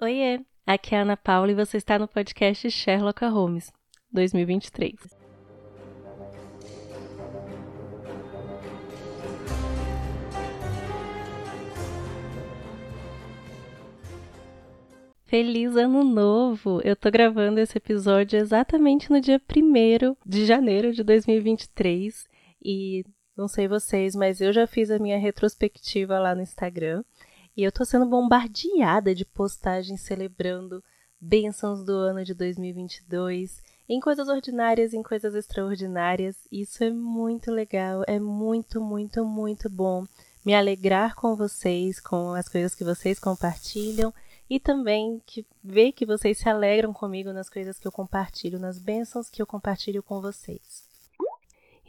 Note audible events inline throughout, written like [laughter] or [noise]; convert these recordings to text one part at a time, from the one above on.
Oiê, aqui é a Ana Paula e você está no podcast Sherlock Holmes 2023. Feliz Ano Novo! Eu tô gravando esse episódio exatamente no dia 1 de janeiro de 2023 e não sei vocês, mas eu já fiz a minha retrospectiva lá no Instagram e eu tô sendo bombardeada de postagens celebrando bênçãos do ano de 2022, em coisas ordinárias, em coisas extraordinárias. Isso é muito legal, é muito, muito, muito bom me alegrar com vocês, com as coisas que vocês compartilham e também que ver que vocês se alegram comigo nas coisas que eu compartilho, nas bênçãos que eu compartilho com vocês.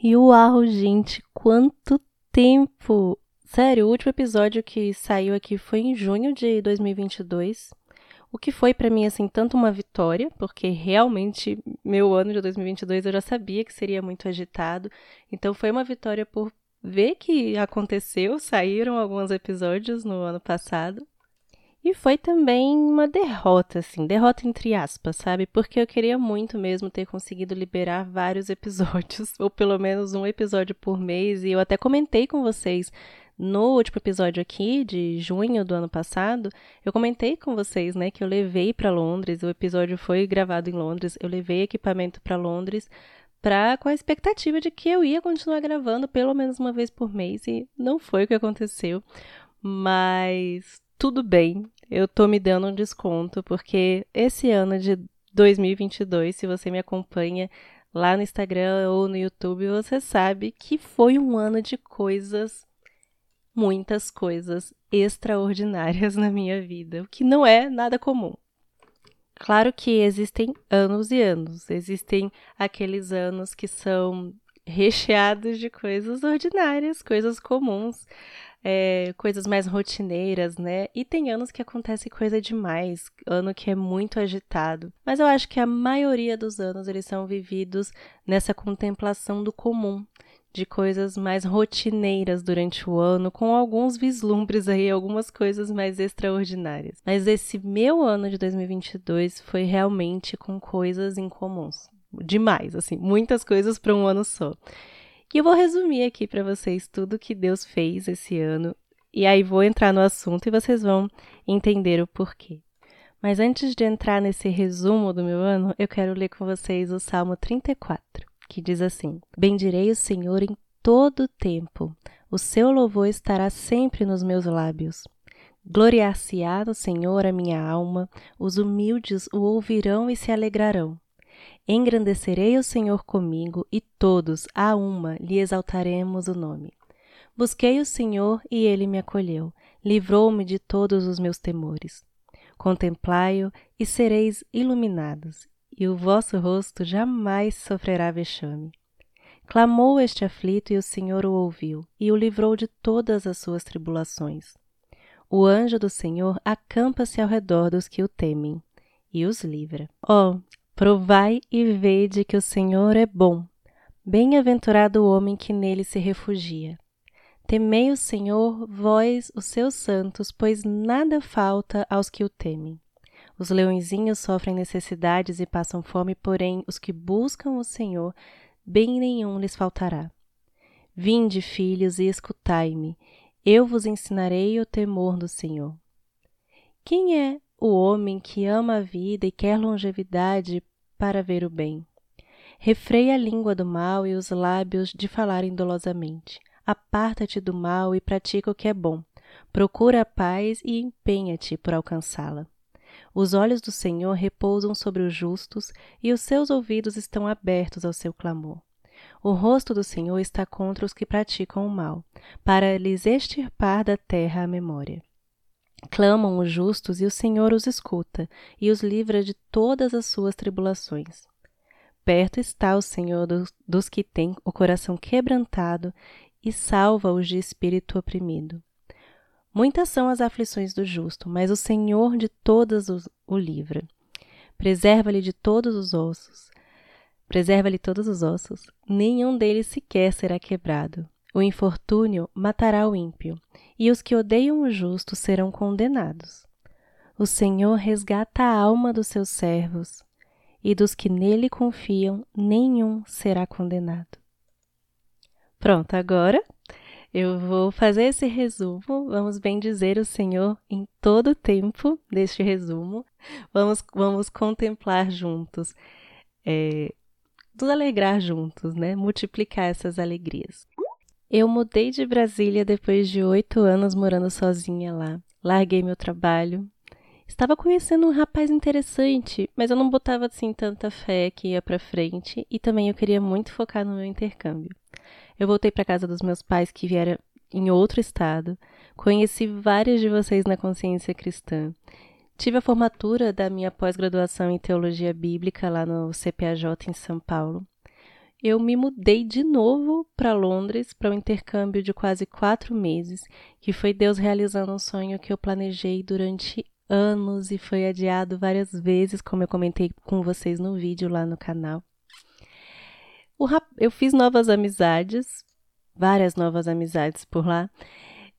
E uau, gente, quanto tempo! Sério, o último episódio que saiu aqui foi em junho de 2022. O que foi para mim assim tanto uma vitória, porque realmente meu ano de 2022 eu já sabia que seria muito agitado. Então foi uma vitória por ver que aconteceu, saíram alguns episódios no ano passado. E foi também uma derrota, assim, derrota entre aspas, sabe? Porque eu queria muito mesmo ter conseguido liberar vários episódios, [laughs] ou pelo menos um episódio por mês, e eu até comentei com vocês no último episódio aqui, de junho do ano passado, eu comentei com vocês, né, que eu levei para Londres, o episódio foi gravado em Londres, eu levei equipamento para Londres pra, com a expectativa de que eu ia continuar gravando pelo menos uma vez por mês, e não foi o que aconteceu. Mas tudo bem, eu tô me dando um desconto, porque esse ano de 2022, se você me acompanha lá no Instagram ou no YouTube, você sabe que foi um ano de coisas, muitas coisas extraordinárias [laughs] na minha vida, o que não é nada comum. Claro que existem anos e anos, existem aqueles anos que são recheados de coisas ordinárias, coisas comuns é, coisas mais rotineiras, né? E tem anos que acontece coisa demais, ano que é muito agitado. Mas eu acho que a maioria dos anos eles são vividos nessa contemplação do comum, de coisas mais rotineiras durante o ano, com alguns vislumbres aí, algumas coisas mais extraordinárias. Mas esse meu ano de 2022 foi realmente com coisas incomuns. Demais, assim, muitas coisas para um ano só. E eu vou resumir aqui para vocês tudo que Deus fez esse ano, e aí vou entrar no assunto e vocês vão entender o porquê. Mas antes de entrar nesse resumo do meu ano, eu quero ler com vocês o Salmo 34, que diz assim: Bendirei o Senhor em todo o tempo, o seu louvor estará sempre nos meus lábios. Gloriar-se-á no Senhor a minha alma, os humildes o ouvirão e se alegrarão. Engrandecerei o Senhor comigo, e todos, a uma, lhe exaltaremos o nome. Busquei o Senhor, e ele me acolheu, livrou-me de todos os meus temores. Contemplai-o, e sereis iluminados, e o vosso rosto jamais sofrerá vexame. Clamou este aflito, e o Senhor o ouviu, e o livrou de todas as suas tribulações. O anjo do Senhor acampa-se ao redor dos que o temem, e os livra. Oh, Provai e vede que o Senhor é bom. Bem-aventurado o homem que nele se refugia. Temei o Senhor, vós, os seus santos, pois nada falta aos que o temem. Os leõezinhos sofrem necessidades e passam fome, porém os que buscam o Senhor, bem nenhum lhes faltará. Vinde, filhos, e escutai-me, eu vos ensinarei o temor do Senhor. Quem é o homem que ama a vida e quer longevidade para ver o bem. Refreia a língua do mal e os lábios de falarem dolosamente. Aparta-te do mal e pratica o que é bom. Procura a paz e empenha-te por alcançá-la. Os olhos do Senhor repousam sobre os justos e os seus ouvidos estão abertos ao seu clamor. O rosto do Senhor está contra os que praticam o mal, para lhes extirpar da terra a memória. Clamam os justos e o Senhor os escuta e os livra de todas as suas tribulações. Perto está o Senhor dos, dos que têm o coração quebrantado e salva-os de espírito oprimido. Muitas são as aflições do justo, mas o Senhor de todas os, o livra. Preserva-lhe de todos os ossos. Preserva-lhe todos os ossos, nenhum deles sequer será quebrado. O infortúnio matará o ímpio, e os que odeiam o justo serão condenados. O Senhor resgata a alma dos seus servos, e dos que nele confiam, nenhum será condenado. Pronto, agora eu vou fazer esse resumo. Vamos bendizer o Senhor em todo o tempo deste resumo. Vamos, vamos contemplar juntos, é, nos alegrar juntos, né? Multiplicar essas alegrias. Eu mudei de Brasília depois de oito anos morando sozinha lá. Larguei meu trabalho. Estava conhecendo um rapaz interessante, mas eu não botava assim tanta fé que ia para frente e também eu queria muito focar no meu intercâmbio. Eu voltei para casa dos meus pais que vieram em outro estado. Conheci várias de vocês na consciência cristã. Tive a formatura da minha pós-graduação em teologia bíblica lá no CPAJ em São Paulo. Eu me mudei de novo para Londres para um intercâmbio de quase quatro meses, que foi Deus realizando um sonho que eu planejei durante anos e foi adiado várias vezes, como eu comentei com vocês no vídeo lá no canal. Eu fiz novas amizades, várias novas amizades por lá,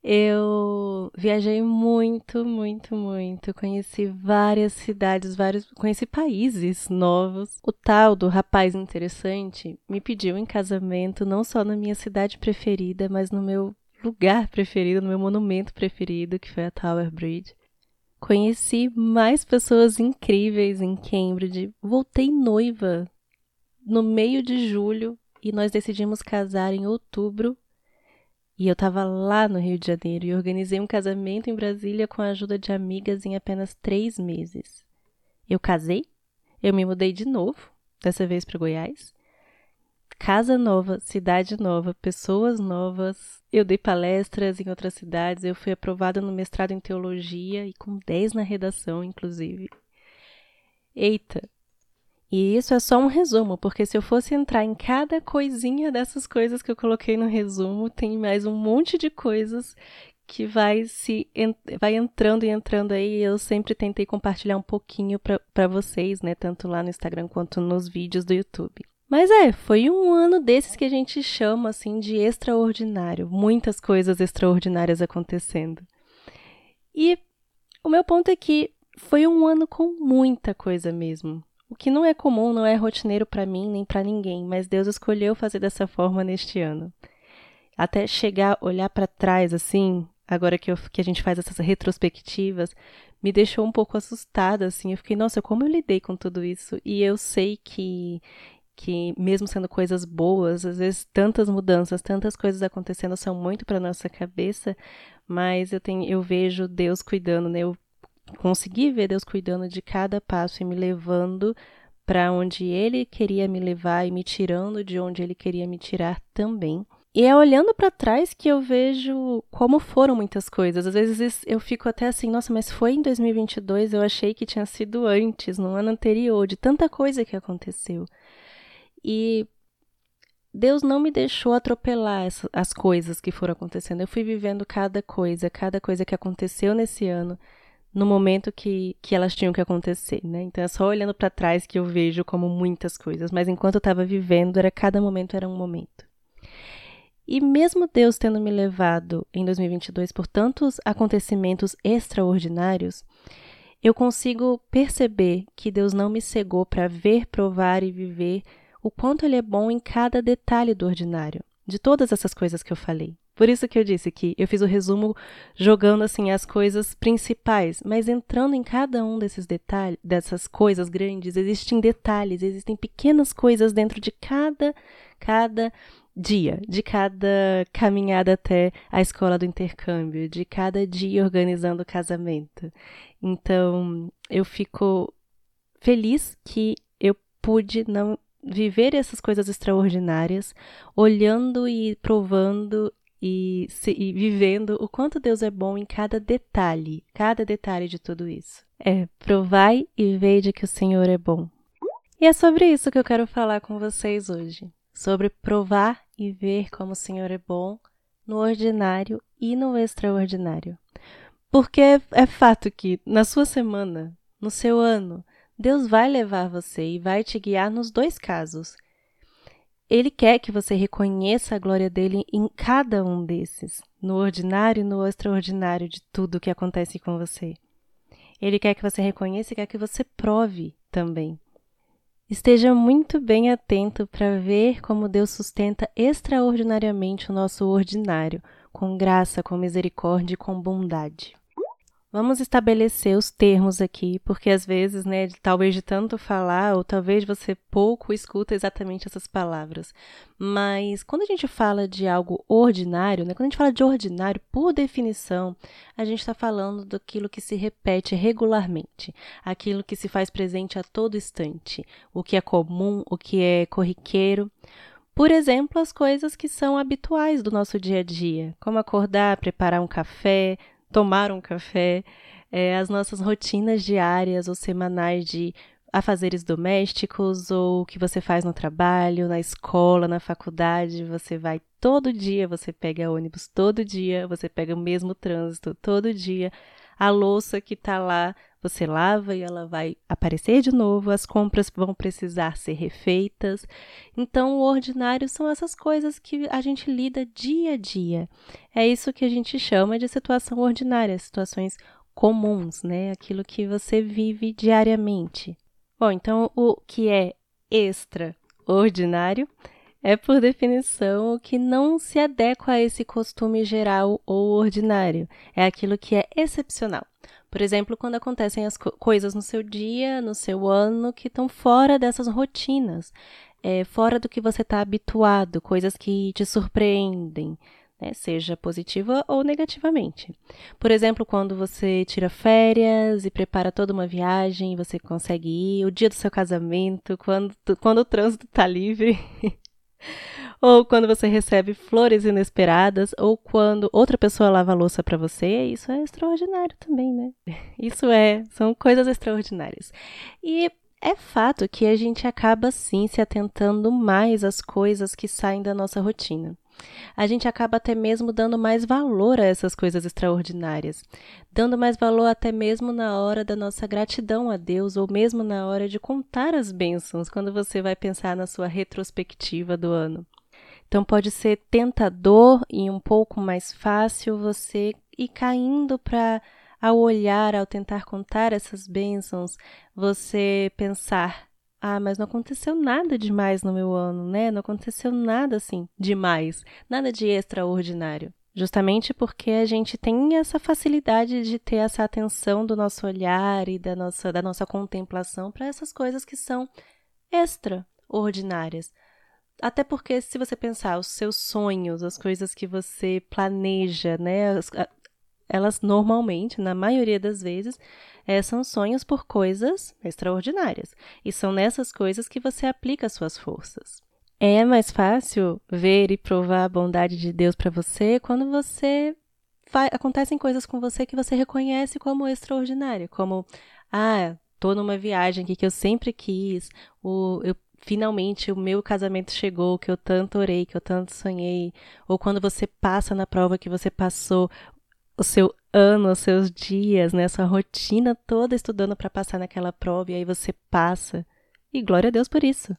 eu viajei muito, muito, muito. Conheci várias cidades, vários, conheci países novos. O tal do rapaz interessante me pediu em casamento não só na minha cidade preferida, mas no meu lugar preferido, no meu monumento preferido, que foi a Tower Bridge. Conheci mais pessoas incríveis em Cambridge. Voltei noiva no meio de julho e nós decidimos casar em outubro e eu estava lá no Rio de Janeiro e organizei um casamento em Brasília com a ajuda de amigas em apenas três meses. Eu casei, eu me mudei de novo, dessa vez para Goiás. Casa nova, cidade nova, pessoas novas. Eu dei palestras em outras cidades, eu fui aprovada no mestrado em teologia e com 10 na redação, inclusive. Eita, e isso é só um resumo, porque se eu fosse entrar em cada coisinha dessas coisas que eu coloquei no resumo, tem mais um monte de coisas que vai se vai entrando e entrando aí. Eu sempre tentei compartilhar um pouquinho para vocês, né, tanto lá no Instagram quanto nos vídeos do YouTube. Mas é, foi um ano desses que a gente chama assim de extraordinário, muitas coisas extraordinárias acontecendo. E o meu ponto é que foi um ano com muita coisa mesmo. O que não é comum, não é rotineiro para mim nem para ninguém, mas Deus escolheu fazer dessa forma neste ano. Até chegar, olhar para trás assim, agora que, eu, que a gente faz essas retrospectivas, me deixou um pouco assustada, assim. Eu fiquei, nossa, como eu lidei com tudo isso? E eu sei que, que mesmo sendo coisas boas, às vezes tantas mudanças, tantas coisas acontecendo são muito para nossa cabeça, mas eu tenho, eu vejo Deus cuidando, né? Eu consegui ver Deus cuidando de cada passo e me levando para onde Ele queria me levar e me tirando de onde Ele queria me tirar também. E é olhando para trás que eu vejo como foram muitas coisas. Às vezes eu fico até assim, nossa, mas foi em 2022, eu achei que tinha sido antes, no ano anterior, de tanta coisa que aconteceu. E Deus não me deixou atropelar essa, as coisas que foram acontecendo. Eu fui vivendo cada coisa, cada coisa que aconteceu nesse ano no momento que, que elas tinham que acontecer, né? Então é só olhando para trás que eu vejo como muitas coisas, mas enquanto eu estava vivendo, era cada momento era um momento. E mesmo Deus tendo me levado em 2022 por tantos acontecimentos extraordinários, eu consigo perceber que Deus não me cegou para ver, provar e viver o quanto Ele é bom em cada detalhe do ordinário, de todas essas coisas que eu falei. Por isso que eu disse que eu fiz o resumo jogando assim as coisas principais, mas entrando em cada um desses detalhes, dessas coisas grandes, existem detalhes, existem pequenas coisas dentro de cada cada dia, de cada caminhada até a escola do intercâmbio, de cada dia organizando o casamento. Então, eu fico feliz que eu pude não viver essas coisas extraordinárias, olhando e provando e, se, e vivendo o quanto Deus é bom em cada detalhe, cada detalhe de tudo isso. É, provai e veja que o Senhor é bom. E é sobre isso que eu quero falar com vocês hoje. Sobre provar e ver como o Senhor é bom no ordinário e no extraordinário. Porque é, é fato que na sua semana, no seu ano, Deus vai levar você e vai te guiar nos dois casos, ele quer que você reconheça a glória dele em cada um desses, no ordinário e no extraordinário de tudo que acontece com você. Ele quer que você reconheça e quer que você prove também. Esteja muito bem atento para ver como Deus sustenta extraordinariamente o nosso ordinário, com graça, com misericórdia e com bondade. Vamos estabelecer os termos aqui, porque às vezes, né, talvez de tanto falar, ou talvez você pouco escuta exatamente essas palavras. Mas quando a gente fala de algo ordinário, né, quando a gente fala de ordinário, por definição, a gente está falando daquilo que se repete regularmente, aquilo que se faz presente a todo instante, o que é comum, o que é corriqueiro. Por exemplo, as coisas que são habituais do nosso dia a dia, como acordar, preparar um café, tomar um café, é, as nossas rotinas diárias ou semanais de afazeres domésticos ou o que você faz no trabalho, na escola, na faculdade, você vai todo dia, você pega ônibus todo dia, você pega o mesmo trânsito todo dia, a louça que está lá, você lava e ela vai aparecer de novo, as compras vão precisar ser refeitas. Então, o ordinário são essas coisas que a gente lida dia a dia. É isso que a gente chama de situação ordinária, situações comuns, né? Aquilo que você vive diariamente. Bom, então o que é extraordinário é, por definição, o que não se adequa a esse costume geral ou ordinário. É aquilo que é excepcional. Por exemplo, quando acontecem as co coisas no seu dia, no seu ano, que estão fora dessas rotinas, é, fora do que você está habituado, coisas que te surpreendem, né, seja positiva ou negativamente. Por exemplo, quando você tira férias e prepara toda uma viagem, você consegue ir, o dia do seu casamento, quando, quando o trânsito está livre. [laughs] ou quando você recebe flores inesperadas, ou quando outra pessoa lava a louça para você, isso é extraordinário também, né? [laughs] Isso é, são coisas extraordinárias. E é fato que a gente acaba sim se atentando mais às coisas que saem da nossa rotina. A gente acaba até mesmo dando mais valor a essas coisas extraordinárias, dando mais valor até mesmo na hora da nossa gratidão a Deus, ou mesmo na hora de contar as bênçãos, quando você vai pensar na sua retrospectiva do ano. Então pode ser tentador e um pouco mais fácil você ir caindo para ao olhar, ao tentar contar essas bênçãos, você pensar: ah, mas não aconteceu nada demais no meu ano, né? Não aconteceu nada assim demais, nada de extraordinário. Justamente porque a gente tem essa facilidade de ter essa atenção do nosso olhar e da nossa, da nossa contemplação para essas coisas que são extraordinárias. Até porque, se você pensar, os seus sonhos, as coisas que você planeja, né? Elas normalmente, na maioria das vezes, é, são sonhos por coisas extraordinárias. E são nessas coisas que você aplica suas forças. É mais fácil ver e provar a bondade de Deus para você quando você acontecem coisas com você que você reconhece como extraordinária, como ah, tô numa viagem que eu sempre quis, o, eu finalmente o meu casamento chegou, que eu tanto orei, que eu tanto sonhei, ou quando você passa na prova que você passou o seu ano, os seus dias, né, sua rotina toda estudando para passar naquela prova e aí você passa. E glória a Deus por isso.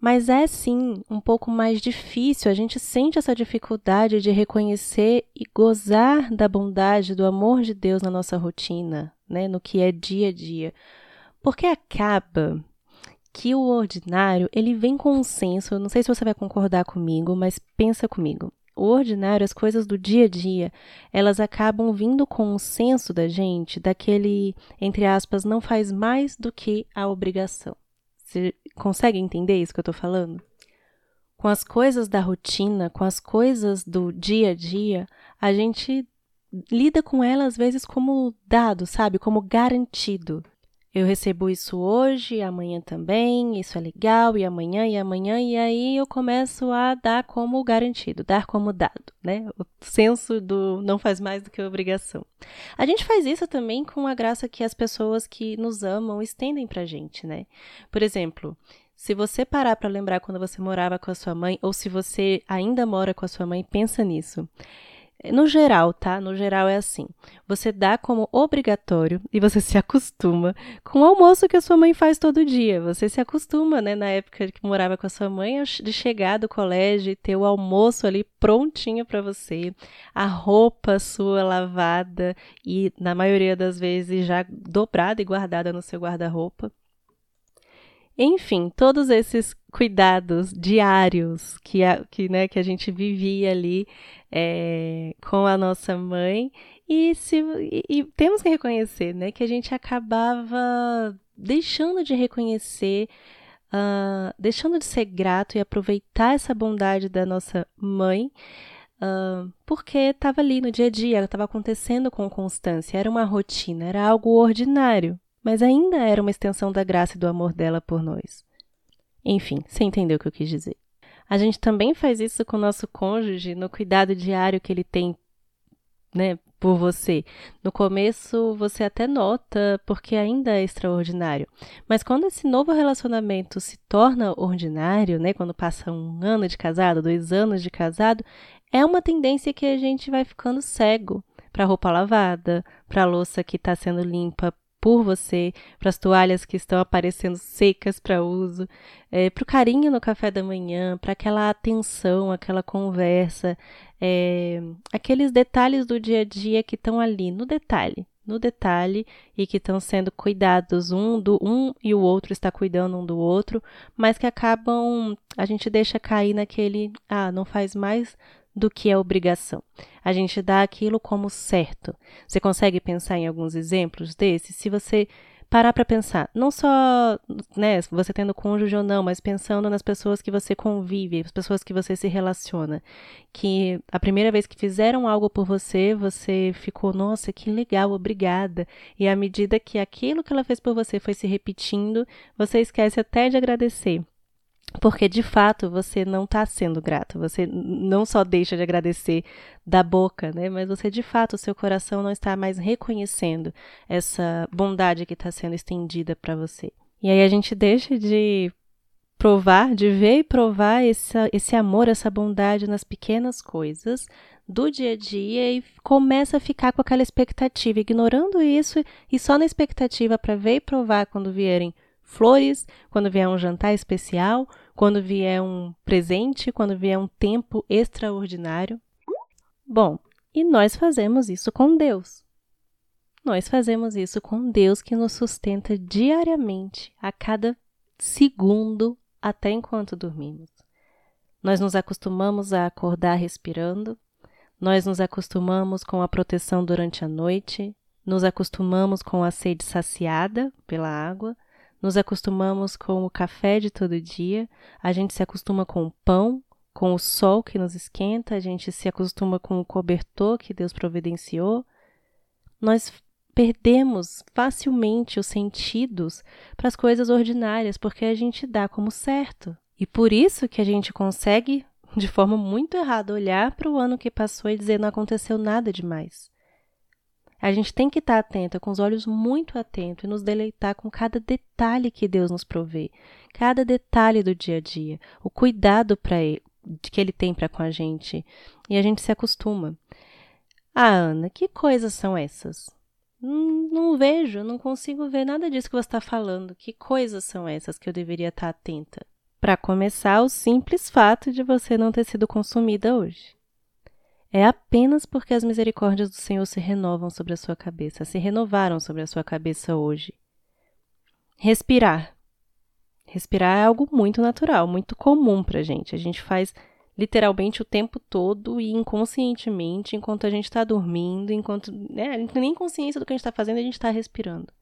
Mas é sim um pouco mais difícil, a gente sente essa dificuldade de reconhecer e gozar da bondade, do amor de Deus na nossa rotina, né, no que é dia a dia. Porque acaba que o ordinário, ele vem com um senso, não sei se você vai concordar comigo, mas pensa comigo. O ordinário, as coisas do dia a dia, elas acabam vindo com um senso da gente, daquele, entre aspas, não faz mais do que a obrigação. Você consegue entender isso que eu estou falando? Com as coisas da rotina, com as coisas do dia a dia, a gente lida com elas às vezes como dado, sabe? Como garantido. Eu recebo isso hoje, amanhã também, isso é legal, e amanhã, e amanhã, e aí eu começo a dar como garantido, dar como dado, né? O senso do não faz mais do que obrigação. A gente faz isso também com a graça que as pessoas que nos amam estendem pra gente, né? Por exemplo, se você parar para lembrar quando você morava com a sua mãe, ou se você ainda mora com a sua mãe, pensa nisso. No geral, tá? No geral é assim. Você dá como obrigatório e você se acostuma com o almoço que a sua mãe faz todo dia. Você se acostuma, né, na época que morava com a sua mãe, de chegar do colégio e ter o almoço ali prontinho para você, a roupa sua lavada e na maioria das vezes já dobrada e guardada no seu guarda-roupa. Enfim, todos esses cuidados diários que a, que, né, que a gente vivia ali é, com a nossa mãe. E, se, e, e temos que reconhecer né, que a gente acabava deixando de reconhecer, uh, deixando de ser grato e aproveitar essa bondade da nossa mãe, uh, porque estava ali no dia a dia, estava acontecendo com constância, era uma rotina, era algo ordinário, mas ainda era uma extensão da graça e do amor dela por nós. Enfim, você entendeu o que eu quis dizer. A gente também faz isso com o nosso cônjuge no cuidado diário que ele tem, né, por você. No começo você até nota porque ainda é extraordinário, mas quando esse novo relacionamento se torna ordinário, né, quando passa um ano de casado, dois anos de casado, é uma tendência que a gente vai ficando cego para roupa lavada, para a louça que está sendo limpa por você, para as toalhas que estão aparecendo secas para uso, é, para o carinho no café da manhã, para aquela atenção, aquela conversa, é, aqueles detalhes do dia a dia que estão ali no detalhe, no detalhe e que estão sendo cuidados um do um e o outro está cuidando um do outro, mas que acabam a gente deixa cair naquele ah não faz mais do que é obrigação. A gente dá aquilo como certo. Você consegue pensar em alguns exemplos desses? Se você parar para pensar, não só, né, você tendo cônjuge ou não, mas pensando nas pessoas que você convive, as pessoas que você se relaciona, que a primeira vez que fizeram algo por você, você ficou, nossa, que legal, obrigada. E à medida que aquilo que ela fez por você foi se repetindo, você esquece até de agradecer. Porque de fato você não está sendo grato, você não só deixa de agradecer da boca, né? Mas você de fato, o seu coração não está mais reconhecendo essa bondade que está sendo estendida para você. E aí a gente deixa de provar, de ver e provar essa, esse amor, essa bondade nas pequenas coisas do dia a dia e começa a ficar com aquela expectativa, ignorando isso e só na expectativa para ver e provar quando vierem flores, quando vier um jantar especial, quando vier um presente, quando vier um tempo extraordinário. Bom, e nós fazemos isso com Deus. Nós fazemos isso com Deus que nos sustenta diariamente, a cada segundo, até enquanto dormimos. Nós nos acostumamos a acordar respirando, nós nos acostumamos com a proteção durante a noite, nos acostumamos com a sede saciada pela água, nos acostumamos com o café de todo dia, a gente se acostuma com o pão, com o sol que nos esquenta, a gente se acostuma com o cobertor que Deus providenciou. Nós perdemos facilmente os sentidos para as coisas ordinárias porque a gente dá como certo. E por isso que a gente consegue, [laughs] de forma muito errada, olhar para o ano que passou e dizer não aconteceu nada demais. A gente tem que estar atenta, com os olhos muito atentos e nos deleitar com cada detalhe que Deus nos provê, cada detalhe do dia a dia, o cuidado para que ele tem para com a gente. E a gente se acostuma. Ah, Ana, que coisas são essas? Não, não vejo, não consigo ver nada disso que você está falando. Que coisas são essas que eu deveria estar atenta? Para começar, o simples fato de você não ter sido consumida hoje é apenas porque as misericórdias do Senhor se renovam sobre a sua cabeça, se renovaram sobre a sua cabeça hoje. Respirar. Respirar é algo muito natural, muito comum para a gente. A gente faz literalmente o tempo todo e inconscientemente, enquanto a gente está dormindo, enquanto né, a gente nem consciência do que a gente está fazendo, a gente está respirando.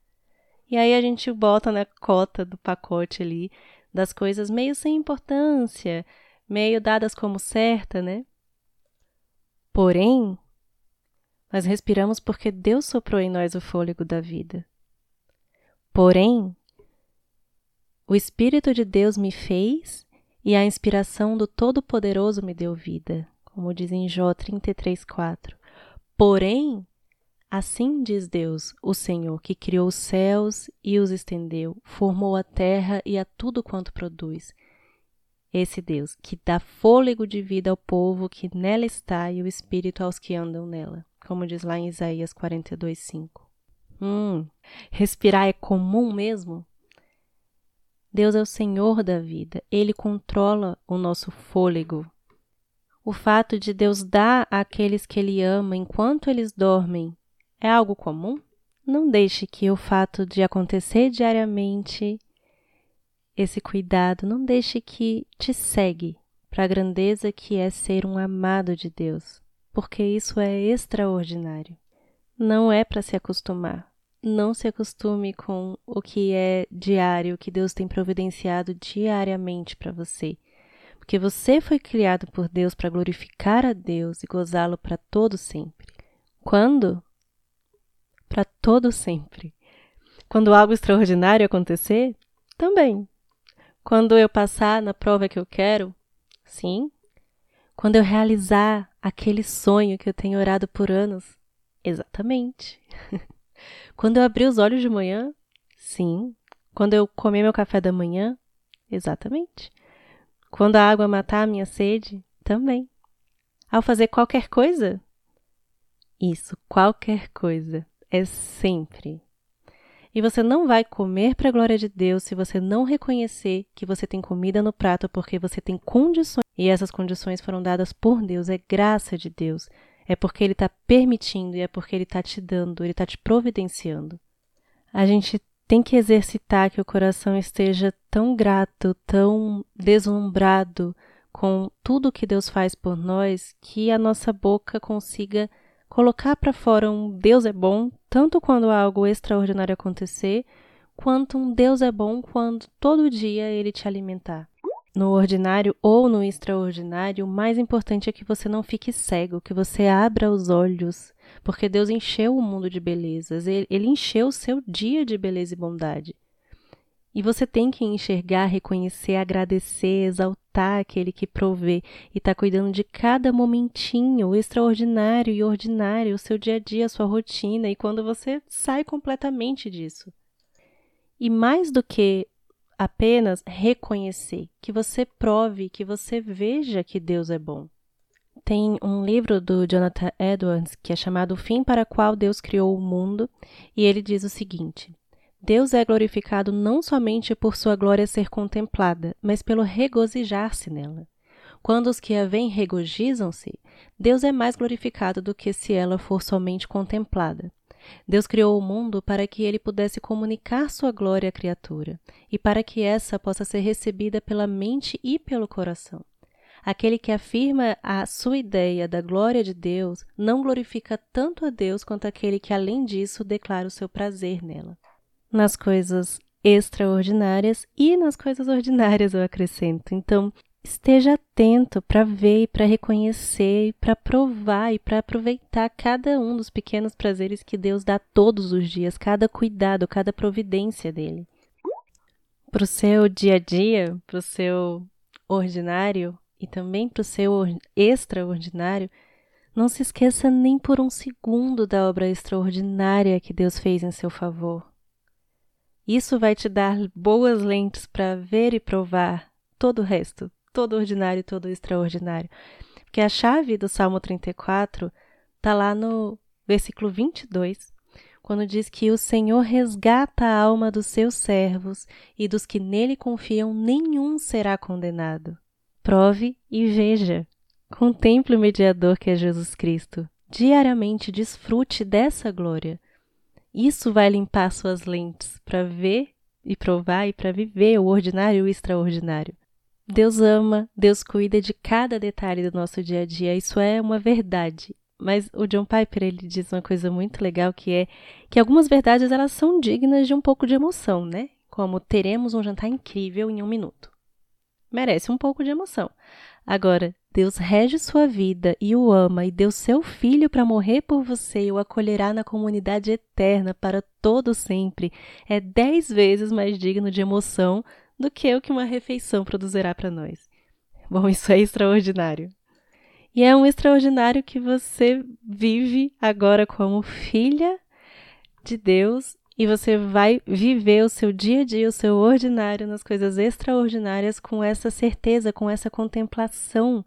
E aí a gente bota na cota do pacote ali das coisas meio sem importância, meio dadas como certa, né? Porém, nós respiramos porque Deus soprou em nós o fôlego da vida. Porém, o Espírito de Deus me fez e a inspiração do Todo-Poderoso me deu vida, como diz em Jó 33,4. Porém, assim diz Deus, o Senhor, que criou os céus e os estendeu, formou a terra e a tudo quanto produz, esse Deus que dá fôlego de vida ao povo que nela está e o espírito aos que andam nela, como diz lá em Isaías 42:5. Hum, respirar é comum mesmo? Deus é o Senhor da vida, ele controla o nosso fôlego. O fato de Deus dar àqueles que ele ama enquanto eles dormem é algo comum? Não deixe que o fato de acontecer diariamente esse cuidado, não deixe que te segue para a grandeza que é ser um amado de Deus, porque isso é extraordinário. Não é para se acostumar. Não se acostume com o que é diário, que Deus tem providenciado diariamente para você. Porque você foi criado por Deus para glorificar a Deus e gozá-lo para todo sempre. Quando? Para todo sempre. Quando algo extraordinário acontecer? Também. Quando eu passar na prova que eu quero? Sim. Quando eu realizar aquele sonho que eu tenho orado por anos? Exatamente. [laughs] Quando eu abrir os olhos de manhã? Sim. Quando eu comer meu café da manhã? Exatamente. Quando a água matar a minha sede? Também. Ao fazer qualquer coisa? Isso, qualquer coisa. É sempre e você não vai comer para a glória de Deus se você não reconhecer que você tem comida no prato porque você tem condições. E essas condições foram dadas por Deus, é graça de Deus. É porque Ele está permitindo e é porque Ele está te dando, Ele está te providenciando. A gente tem que exercitar que o coração esteja tão grato, tão deslumbrado com tudo que Deus faz por nós, que a nossa boca consiga colocar para fora um Deus é bom, tanto quando algo extraordinário acontecer, quanto um Deus é bom quando todo dia ele te alimentar. No ordinário ou no extraordinário, o mais importante é que você não fique cego, que você abra os olhos, porque Deus encheu o mundo de belezas, ele, encheu o seu dia de beleza e bondade. E você tem que enxergar, reconhecer, agradecer, exaltar aquele que provê e está cuidando de cada momentinho, extraordinário e ordinário, o seu dia a dia, a sua rotina, e quando você sai completamente disso. E mais do que apenas reconhecer, que você prove, que você veja que Deus é bom. Tem um livro do Jonathan Edwards que é chamado O Fim para Qual Deus Criou o Mundo, e ele diz o seguinte: Deus é glorificado não somente por sua glória ser contemplada, mas pelo regozijar-se nela. Quando os que a veem regozijam-se, Deus é mais glorificado do que se ela for somente contemplada. Deus criou o mundo para que ele pudesse comunicar sua glória à criatura e para que essa possa ser recebida pela mente e pelo coração. Aquele que afirma a sua ideia da glória de Deus não glorifica tanto a Deus quanto aquele que, além disso, declara o seu prazer nela nas coisas extraordinárias e nas coisas ordinárias, eu acrescento. Então, esteja atento para ver para reconhecer, para provar e para aproveitar cada um dos pequenos prazeres que Deus dá todos os dias, cada cuidado, cada providência dele. Para o seu dia a dia, para o seu ordinário e também para o seu extraordinário, não se esqueça nem por um segundo da obra extraordinária que Deus fez em seu favor. Isso vai te dar boas lentes para ver e provar todo o resto, todo ordinário e todo extraordinário. Porque a chave do Salmo 34 está lá no versículo 22, quando diz que o Senhor resgata a alma dos seus servos e dos que nele confiam, nenhum será condenado. Prove e veja. Contemple o mediador que é Jesus Cristo. Diariamente desfrute dessa glória. Isso vai limpar suas lentes para ver e provar e para viver o ordinário e o extraordinário. Deus ama, Deus cuida de cada detalhe do nosso dia a dia. Isso é uma verdade. Mas o John Piper ele diz uma coisa muito legal que é que algumas verdades elas são dignas de um pouco de emoção, né? Como teremos um jantar incrível em um minuto. Merece um pouco de emoção. Agora, Deus rege sua vida e o ama e deu seu filho para morrer por você e o acolherá na comunidade eterna para todo sempre, é dez vezes mais digno de emoção do que o que uma refeição produzirá para nós. Bom, isso é extraordinário. E é um extraordinário que você vive agora como filha de Deus e você vai viver o seu dia a dia, o seu ordinário nas coisas extraordinárias com essa certeza, com essa contemplação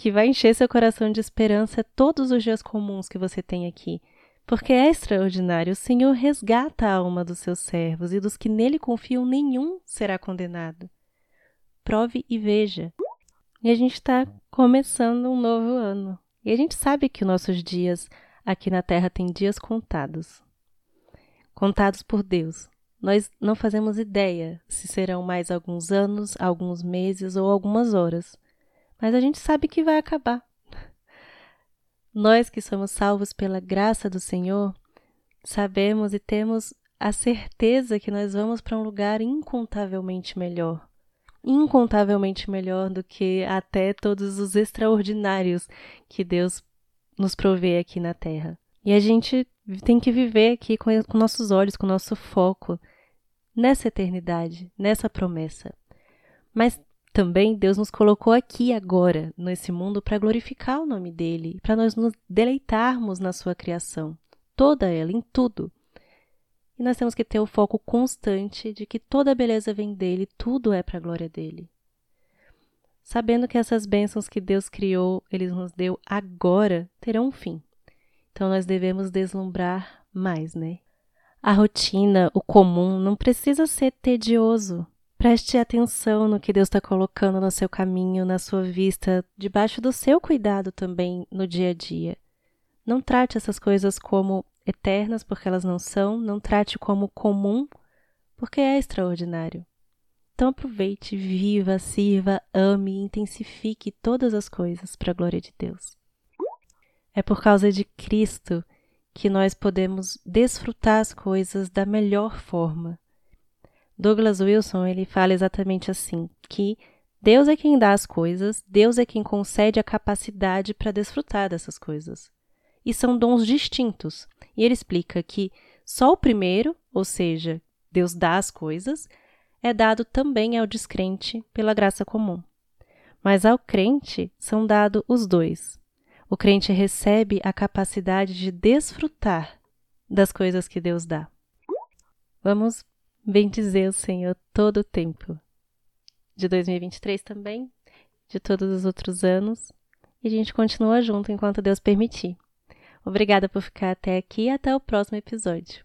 que vai encher seu coração de esperança todos os dias comuns que você tem aqui. Porque é extraordinário, o Senhor resgata a alma dos seus servos e dos que nele confiam, nenhum será condenado. Prove e veja. E a gente está começando um novo ano. E a gente sabe que nossos dias aqui na Terra têm dias contados contados por Deus. Nós não fazemos ideia se serão mais alguns anos, alguns meses ou algumas horas, mas a gente sabe que vai acabar. Nós que somos salvos pela graça do Senhor, sabemos e temos a certeza que nós vamos para um lugar incontavelmente melhor. Incontavelmente melhor do que até todos os extraordinários que Deus nos provê aqui na terra. E a gente tem que viver aqui com, com nossos olhos, com nosso foco nessa eternidade, nessa promessa. Mas também Deus nos colocou aqui agora, nesse mundo, para glorificar o nome dele, para nós nos deleitarmos na sua criação, toda ela, em tudo. E nós temos que ter o foco constante de que toda a beleza vem dele, tudo é para a glória dele. Sabendo que essas bênçãos que Deus criou, ele nos deu agora, terão um fim. Então nós devemos deslumbrar mais, né? A rotina, o comum, não precisa ser tedioso. Preste atenção no que Deus está colocando no seu caminho, na sua vista, debaixo do seu cuidado também no dia a dia. Não trate essas coisas como eternas, porque elas não são, não trate como comum, porque é extraordinário. Então aproveite, viva, sirva, ame intensifique todas as coisas para a glória de Deus. É por causa de Cristo que nós podemos desfrutar as coisas da melhor forma. Douglas Wilson ele fala exatamente assim, que Deus é quem dá as coisas, Deus é quem concede a capacidade para desfrutar dessas coisas. E são dons distintos. E ele explica que só o primeiro, ou seja, Deus dá as coisas, é dado também ao descrente pela graça comum. Mas ao crente são dados os dois, o crente recebe a capacidade de desfrutar das coisas que Deus dá. Vamos bendizer o Senhor todo o tempo. De 2023 também, de todos os outros anos. E a gente continua junto enquanto Deus permitir. Obrigada por ficar até aqui e até o próximo episódio.